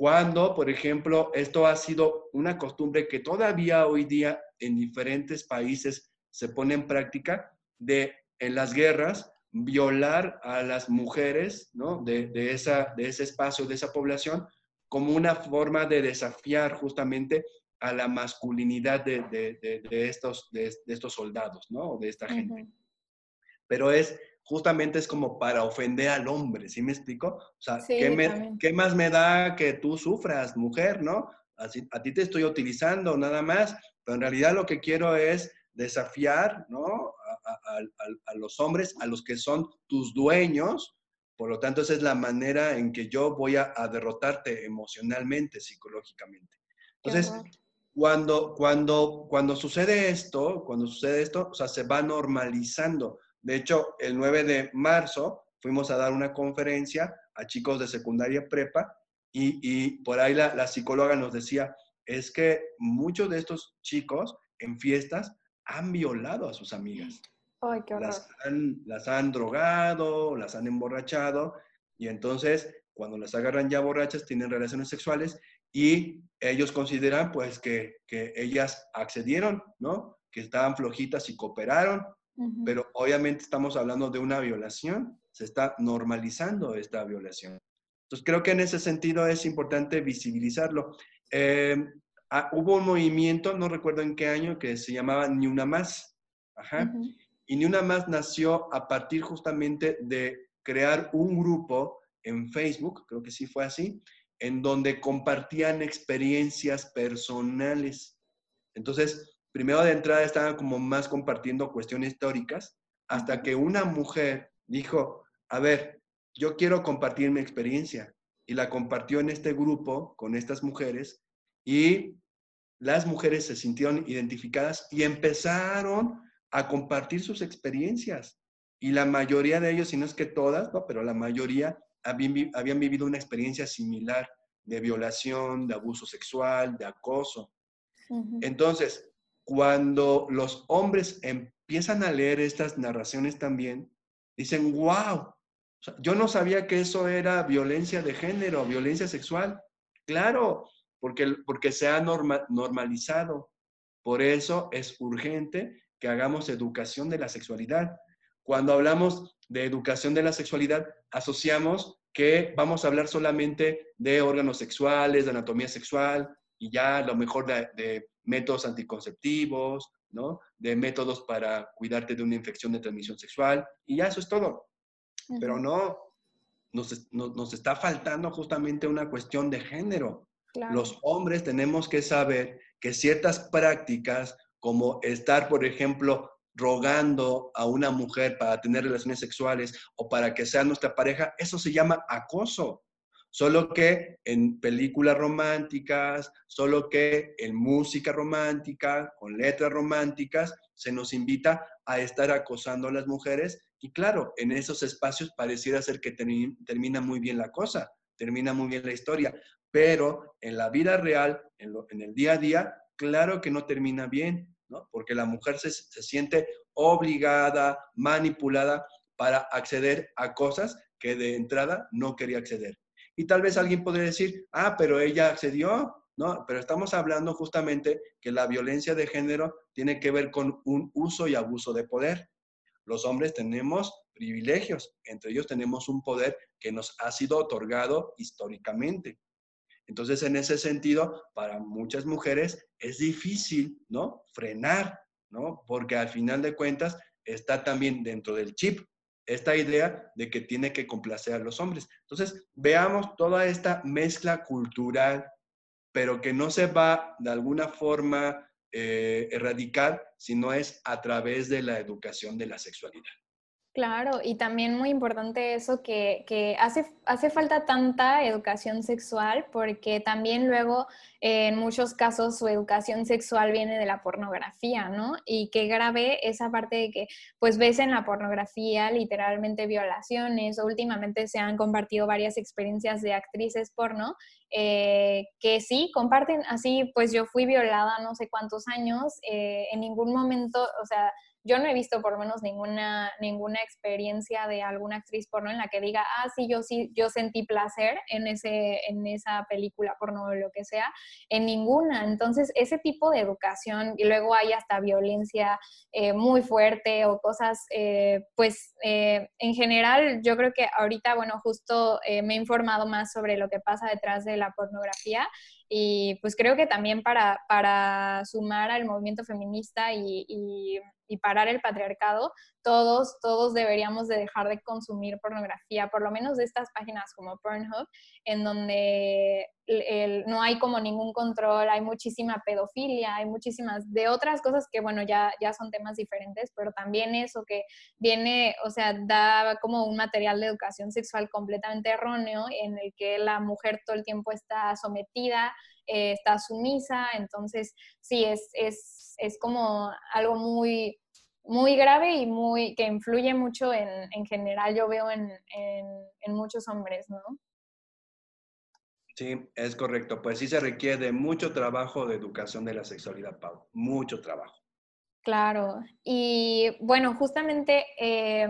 cuando, por ejemplo, esto ha sido una costumbre que todavía hoy día en diferentes países se pone en práctica de en las guerras violar a las mujeres ¿no? de, esa, de ese espacio, de esa población, como una forma de desafiar justamente a la masculinidad de, estos, de, estos soldados, ¿no? De esta gente. Pero es justamente es como para ofender al hombre, ¿sí me explico? O sea, ¿qué, más me da que tú sufras, mujer, no? Así, a ti te estoy utilizando nada más, pero en realidad lo que quiero es desafiar, ¿no? A, los hombres, a los que son tus dueños, por lo tanto, esa es la manera en que yo voy a, derrotarte emocionalmente, psicológicamente. Entonces, cuando, cuando, cuando sucede esto, cuando sucede esto, o sea, se va normalizando. De hecho, el 9 de marzo fuimos a dar una conferencia a chicos de secundaria prepa y, por ahí la, psicóloga nos decía, es que muchos de estos chicos en fiestas han violado a sus amigas. Ay, qué las, han, las han drogado, las han emborrachado y entonces cuando las agarran ya borrachas tienen relaciones sexuales y ellos consideran pues que, que ellas accedieron, ¿no? Que estaban flojitas y cooperaron pero obviamente estamos hablando de una violación, se está normalizando esta violación. Entonces creo que en ese sentido es importante visibilizarlo. Eh, ah, hubo un movimiento, no recuerdo en qué año, que se llamaba Ni Una Más. Y Ni Una Más nació a partir justamente de crear un grupo en Facebook, creo que sí fue así, en donde compartían experiencias personales. Entonces, primero de entrada estaban como más compartiendo cuestiones históricas, hasta que una mujer dijo, a ver, yo quiero compartir mi experiencia. Y la compartió en este grupo con estas mujeres y las mujeres se sintieron identificadas y empezaron a compartir sus experiencias. Y la mayoría de ellos, si no es que todas, ¿no? pero la mayoría habían, habían vivido una experiencia similar de violación, de abuso sexual, de acoso. Entonces, cuando los hombres empiezan a leer estas narraciones también, dicen, wow, yo no sabía que eso era violencia de género, violencia sexual. Claro, porque, porque se ha normalizado. Por eso es urgente que hagamos educación de la sexualidad. Cuando hablamos de educación de la sexualidad, asociamos que vamos a hablar solamente de órganos sexuales, de anatomía sexual y ya lo mejor de, métodos anticonceptivos, ¿no? De métodos para cuidarte de una infección de transmisión sexual y ya eso es todo. Pero no, nos, nos, está faltando justamente una cuestión de género. Los hombres tenemos que saber que ciertas prácticas, como estar, por ejemplo, rogando a una mujer para tener relaciones sexuales o para que sea nuestra pareja, eso se llama acoso. Solo que en películas románticas, solo que en música romántica, con letras románticas, se nos invita a estar acosando a las mujeres. Y claro, en esos espacios pareciera ser que termina muy bien la cosa, termina muy bien la historia. Pero en la vida real, en, en el día a día, claro que no termina bien. Porque la mujer se, siente obligada, manipulada para acceder a cosas que de entrada no quería acceder. Y tal vez alguien podría decir, ah, pero ella accedió, ¿no? Pero estamos hablando justamente que la violencia de género tiene que ver con un uso y abuso de poder. Los hombres tenemos privilegios, entre ellos tenemos un poder que nos ha sido otorgado históricamente. Entonces, en ese sentido, para muchas mujeres es difícil, ¿no? Frenar, ¿no? Porque al final de cuentas está también dentro del chip esta idea de que tiene que complacer a los hombres. Entonces, veamos toda esta mezcla cultural, pero que no se va de alguna forma eh, erradicar, sino es a través de la educación de la sexualidad. Claro, y también muy importante eso que, que hace, hace falta tanta educación sexual porque también luego en muchos casos su educación sexual viene de la pornografía, ¿no? Y qué grave esa parte de que pues ves en la pornografía literalmente violaciones o últimamente se han compartido varias experiencias de actrices porno eh, que sí, comparten así, pues yo fui violada no sé cuántos años, eh, en ningún momento, o sea, yo no he visto por lo menos ninguna, ninguna experiencia de alguna actriz porno en la que diga, ah, sí, yo sí, yo sentí placer en, ese, en esa película porno o lo que sea, en ninguna. Entonces, ese tipo de educación, y luego hay hasta violencia eh, muy fuerte o cosas, eh, pues eh, en general, yo creo que ahorita, bueno, justo me he informado más sobre lo que pasa detrás de la pornografía y pues creo que también para, para sumar al movimiento feminista y, parar el patriarcado, todos, todos deberíamos de dejar de consumir pornografía, por lo menos de estas páginas como Pornhub, en donde no hay como ningún control, hay muchísima pedofilia, hay muchísimas de otras cosas que, bueno, ya, ya son temas diferentes, pero también eso que viene, o sea, da como un material de educación sexual completamente erróneo en el que la mujer todo el tiempo está sometida, eh, está sumisa, entonces sí, es, es, es como algo muy, muy grave y muy que influye mucho en, en general, yo veo en, en, en, muchos hombres, ¿no? Sí, es correcto. Pues sí se requiere mucho trabajo de educación de la sexualidad, Pau. Mucho trabajo. Claro. Y bueno, justamente eh,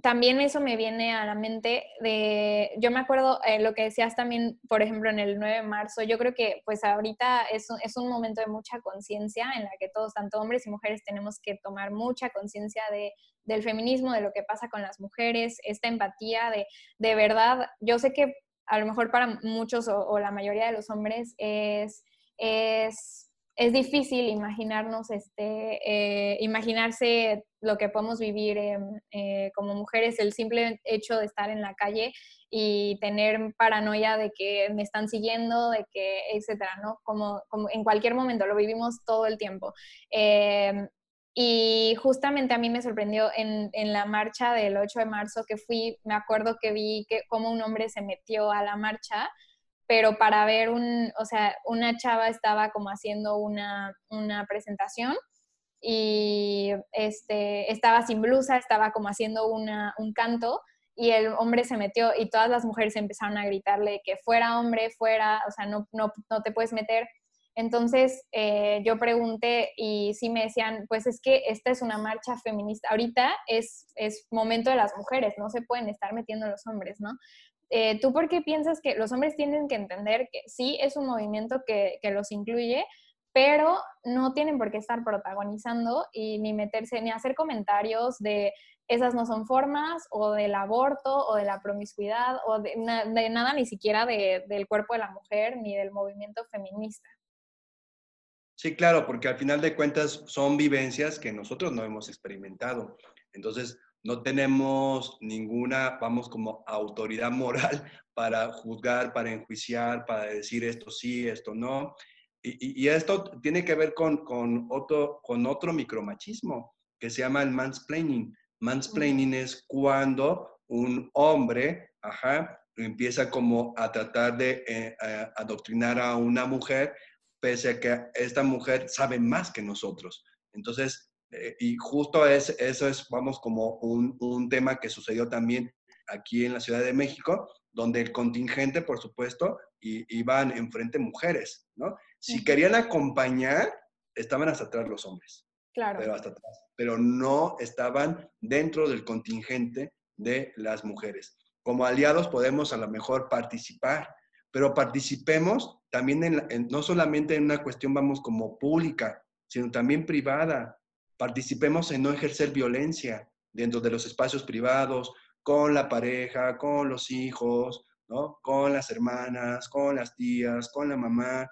también eso me viene a la mente de, yo me acuerdo eh, lo que decías también, por ejemplo, en el 9 de marzo, yo creo que pues ahorita es, es un momento de mucha conciencia en la que todos, tanto hombres y mujeres, tenemos que tomar mucha conciencia de, del feminismo, de lo que pasa con las mujeres, esta empatía de, de verdad, yo sé que a lo mejor para muchos o, la mayoría de los hombres es, es es difícil imaginarnos, este, eh, imaginarse lo que podemos vivir eh, como mujeres, el simple hecho de estar en la calle y tener paranoia de que me están siguiendo, de que, etcétera, ¿no? Como, como en cualquier momento, lo vivimos todo el tiempo. Em, y justamente a mí me sorprendió en, en, la marcha del 8 de marzo que fui, me acuerdo que vi que como un hombre se metió a la marcha pero para ver un, o sea, una chava estaba como haciendo una, una presentación y este, estaba sin blusa, estaba como haciendo una, un canto y el hombre se metió y todas las mujeres empezaron a gritarle que fuera hombre, fuera, o sea, no, no, no te puedes meter. Entonces eh, yo pregunté y sí me decían, pues es que esta es una marcha feminista. Ahorita es, es momento de las mujeres, no se pueden estar metiendo los hombres, ¿no? Eh, ¿Tú por qué piensas que los hombres tienen que entender que sí es un movimiento que, que los incluye, pero no tienen por qué estar protagonizando y ni meterse, ni hacer comentarios de, esas no son formas o del aborto o de la promiscuidad o de, nada ni siquiera del cuerpo de la mujer ni del movimiento feminista. Sí, claro, porque al final de cuentas son vivencias que nosotros no hemos experimentado. Entonces, no tenemos ninguna, vamos, como autoridad moral (laughs) para juzgar, para enjuiciar, para decir esto sí, esto no. Y, esto tiene que ver con, con, otro, con otro micromachismo que se llama el mansplaining. Mansplaining es cuando un hombre, ajá, empieza como a tratar de eh, adoctrinar a una mujer, pese a que esta mujer sabe más que nosotros. Entonces, eh, y justo es, eso es, vamos, como un, un, tema que sucedió también aquí en la Ciudad de México, donde el contingente, por supuesto, iban enfrente mujeres, ¿no? Si querían acompañar, estaban hasta atrás los hombres. Claro. Pero hasta atrás. Pero no estaban dentro del contingente de las mujeres. Como aliados podemos a lo mejor participar, pero participemos también en, no solamente en una cuestión, vamos, como pública, sino también privada participemos en no ejercer violencia dentro de los espacios privados, con la pareja, con los hijos, ¿no? con las hermanas, con las tías, con la mamá.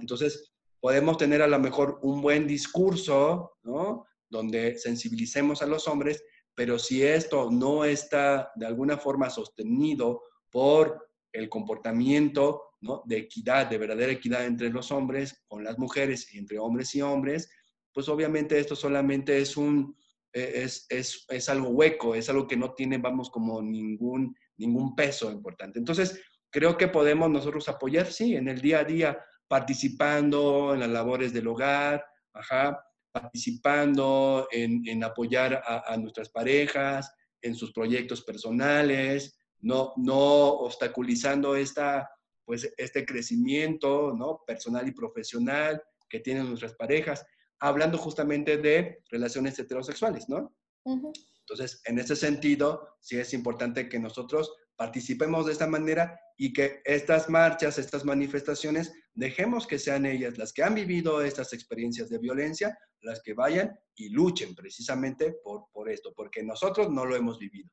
Entonces, podemos tener a lo mejor un buen discurso, ¿no? Donde sensibilicemos a los hombres, pero si esto no está de alguna forma sostenido por el comportamiento ¿no? de equidad, de verdadera equidad entre los hombres con las mujeres y entre hombres y hombres, pues obviamente esto solamente es un, e, es, es, es, algo hueco, es algo que no tiene, vamos, como ningún, ningún peso importante. Entonces, creo que podemos nosotros apoyar, sí, en el día a día, participando en las labores del hogar, ajá, participando en, en apoyar a, a, nuestras parejas, en sus proyectos personales, no, no obstaculizando esta, pues, este crecimiento ¿no? personal y profesional que tienen nuestras parejas hablando justamente de relaciones heterosexuales, ¿no? Entonces, en ese sentido, sí es importante que nosotros participemos de esta manera y que estas marchas, estas manifestaciones, dejemos que sean ellas las que han vivido estas experiencias de violencia, las que vayan y luchen precisamente por, por esto, porque nosotros no lo hemos vivido.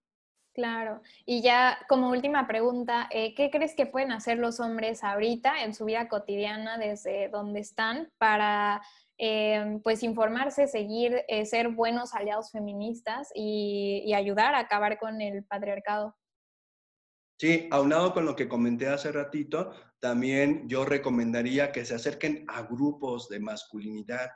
Claro. Y ya como última pregunta, eh, ¿qué crees que pueden hacer los hombres ahorita en su vida cotidiana desde donde están para Em, pues informarse, seguir, eh, ser buenos aliados feministas y, ayudar a acabar con el patriarcado. Sí, aunado con lo que comenté hace ratito, también yo recomendaría que se acerquen a grupos de masculinidad,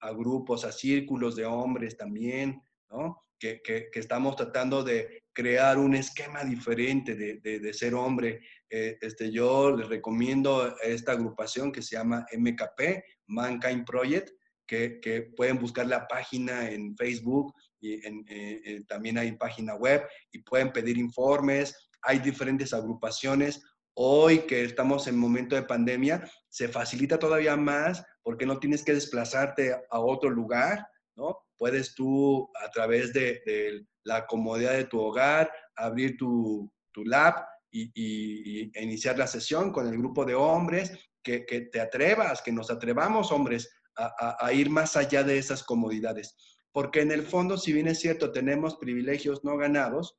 a grupos, a círculos de hombres también, ¿no? Que, estamos tratando de crear un esquema diferente de, de, ser hombre. Eh, este, yo les recomiendo esta agrupación que se llama MKP, Mankind Project, que, que pueden buscar la página en Facebook y en, eh, eh, también hay página web y pueden pedir informes. Hay diferentes agrupaciones. Hoy que estamos en momento de pandemia, se facilita todavía más porque no tienes que desplazarte a otro lugar, ¿no? Puedes tú, a través de, la comodidad de tu hogar, abrir tu, tu lab y, iniciar la sesión con el grupo de hombres que, te atrevas, que nos atrevamos, hombres, a, ir más allá de esas comodidades. Porque en el fondo, si bien es cierto, tenemos privilegios no ganados,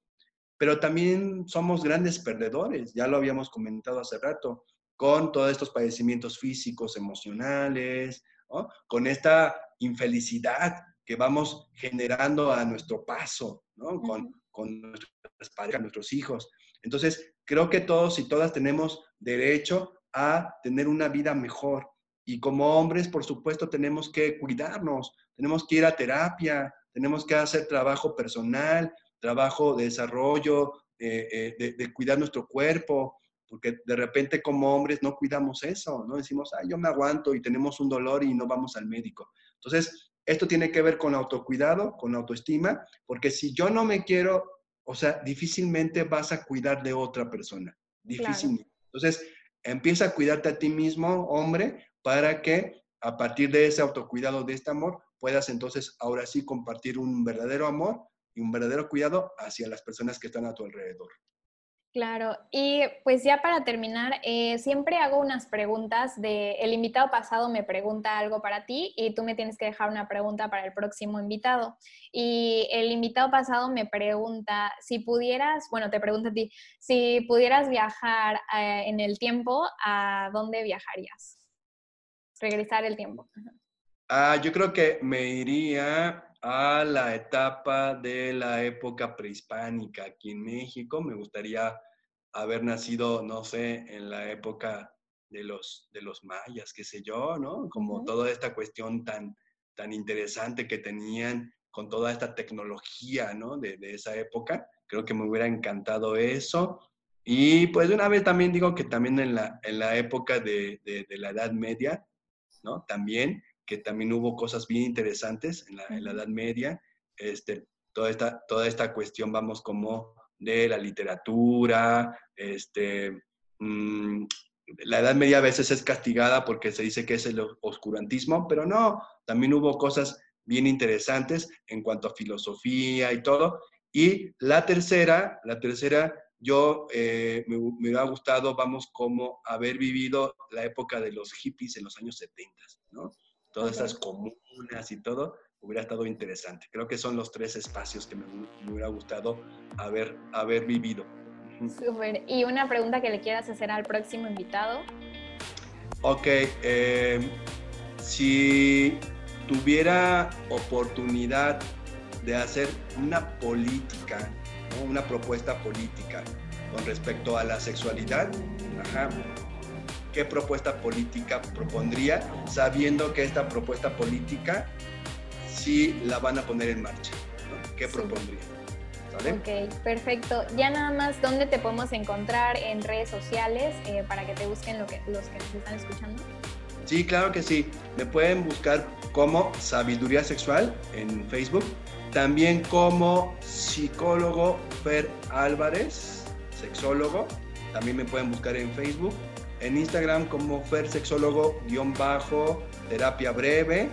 pero también somos grandes perdedores, ya lo habíamos comentado hace rato, con todos estos padecimientos físicos, emocionales, con esta infelicidad que vamos generando a nuestro paso, con, con nuestras parejas, nuestros hijos. Entonces, creo que todos y todas tenemos derecho a tener una vida mejor. Y como hombres, por supuesto, tenemos que cuidarnos, tenemos que ir a terapia, tenemos que hacer trabajo personal, trabajo de desarrollo, eh, eh, de, cuidar nuestro cuerpo, porque de repente como hombres no cuidamos eso, ¿no? Decimos, ay, yo me aguanto y tenemos un dolor y no vamos al médico. Entonces, esto tiene que ver con autocuidado, con autoestima, porque si yo no me quiero, o sea, difícilmente vas a cuidar de otra persona, difícilmente. Entonces, Empieza a cuidarte a ti mismo, hombre, para que a partir de ese autocuidado, de este amor, puedas entonces ahora sí compartir un verdadero amor y un verdadero cuidado hacia las personas que están a tu alrededor. Claro, y pues ya para terminar, eh, siempre hago unas preguntas de, el invitado pasado me pregunta algo para ti y tú me tienes que dejar una pregunta para el próximo invitado. Y el invitado pasado me pregunta, si pudieras, bueno, te pregunto a ti, si pudieras viajar eh, en el tiempo, ¿a dónde viajarías? Regresar el tiempo. Ah, yo creo que me iría a la etapa de la época prehispánica aquí en México. Me gustaría haber nacido, no sé, en la época de los, de los mayas, qué sé yo, ¿no? Como toda esta cuestión tan, tan interesante que tenían con toda esta tecnología, ¿no? De, esa época. Creo que me hubiera encantado eso. Y pues de una vez también digo que también en la, en la época de, de, de la Edad Media, ¿no? También que también hubo cosas bien interesantes en la, Edad Media. Este, toda, esta, toda esta cuestión, vamos, como de la literatura, este, mm, la Edad Media a veces es castigada porque se dice que es el oscurantismo, pero no, también hubo cosas bien interesantes en cuanto a filosofía y todo. Y la tercera, la tercera, yo eh, me, me, hubiera gustado, vamos, como haber vivido la época de los hippies en los años 70, ¿no? Todas esas comunas y todo, hubiera estado interesante. Creo que son los tres espacios que me, hubiera gustado haber, haber vivido. Súper. ¿Y una pregunta que le quieras hacer al próximo invitado? Ok. Eh, si tuviera oportunidad de hacer una política, una propuesta política con respecto a la sexualidad, ajá, qué propuesta política propondría, sabiendo que esta propuesta política sí la van a poner en marcha. ¿Qué propondría? Ok, perfecto. Ya nada más, ¿dónde te podemos encontrar en redes sociales eh, para que te busquen lo que, los que nos están escuchando? Sí, claro que sí. Me pueden buscar como Sabiduría Sexual en Facebook. También como psicólogo Fer Álvarez, sexólogo. También me pueden buscar en Facebook en Instagram como fersexólogo-bajo, terapia breve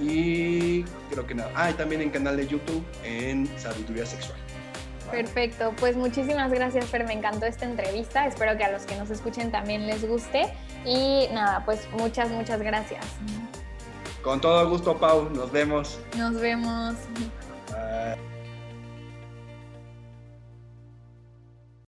y creo que nada. Ah, y también en canal de YouTube en Sabiduría Sexual. Perfecto, pues muchísimas gracias Fer, me encantó esta entrevista, espero que a los que nos escuchen también les guste y nada, pues muchas, muchas gracias. Con todo gusto, Pau, nos vemos. Nos vemos.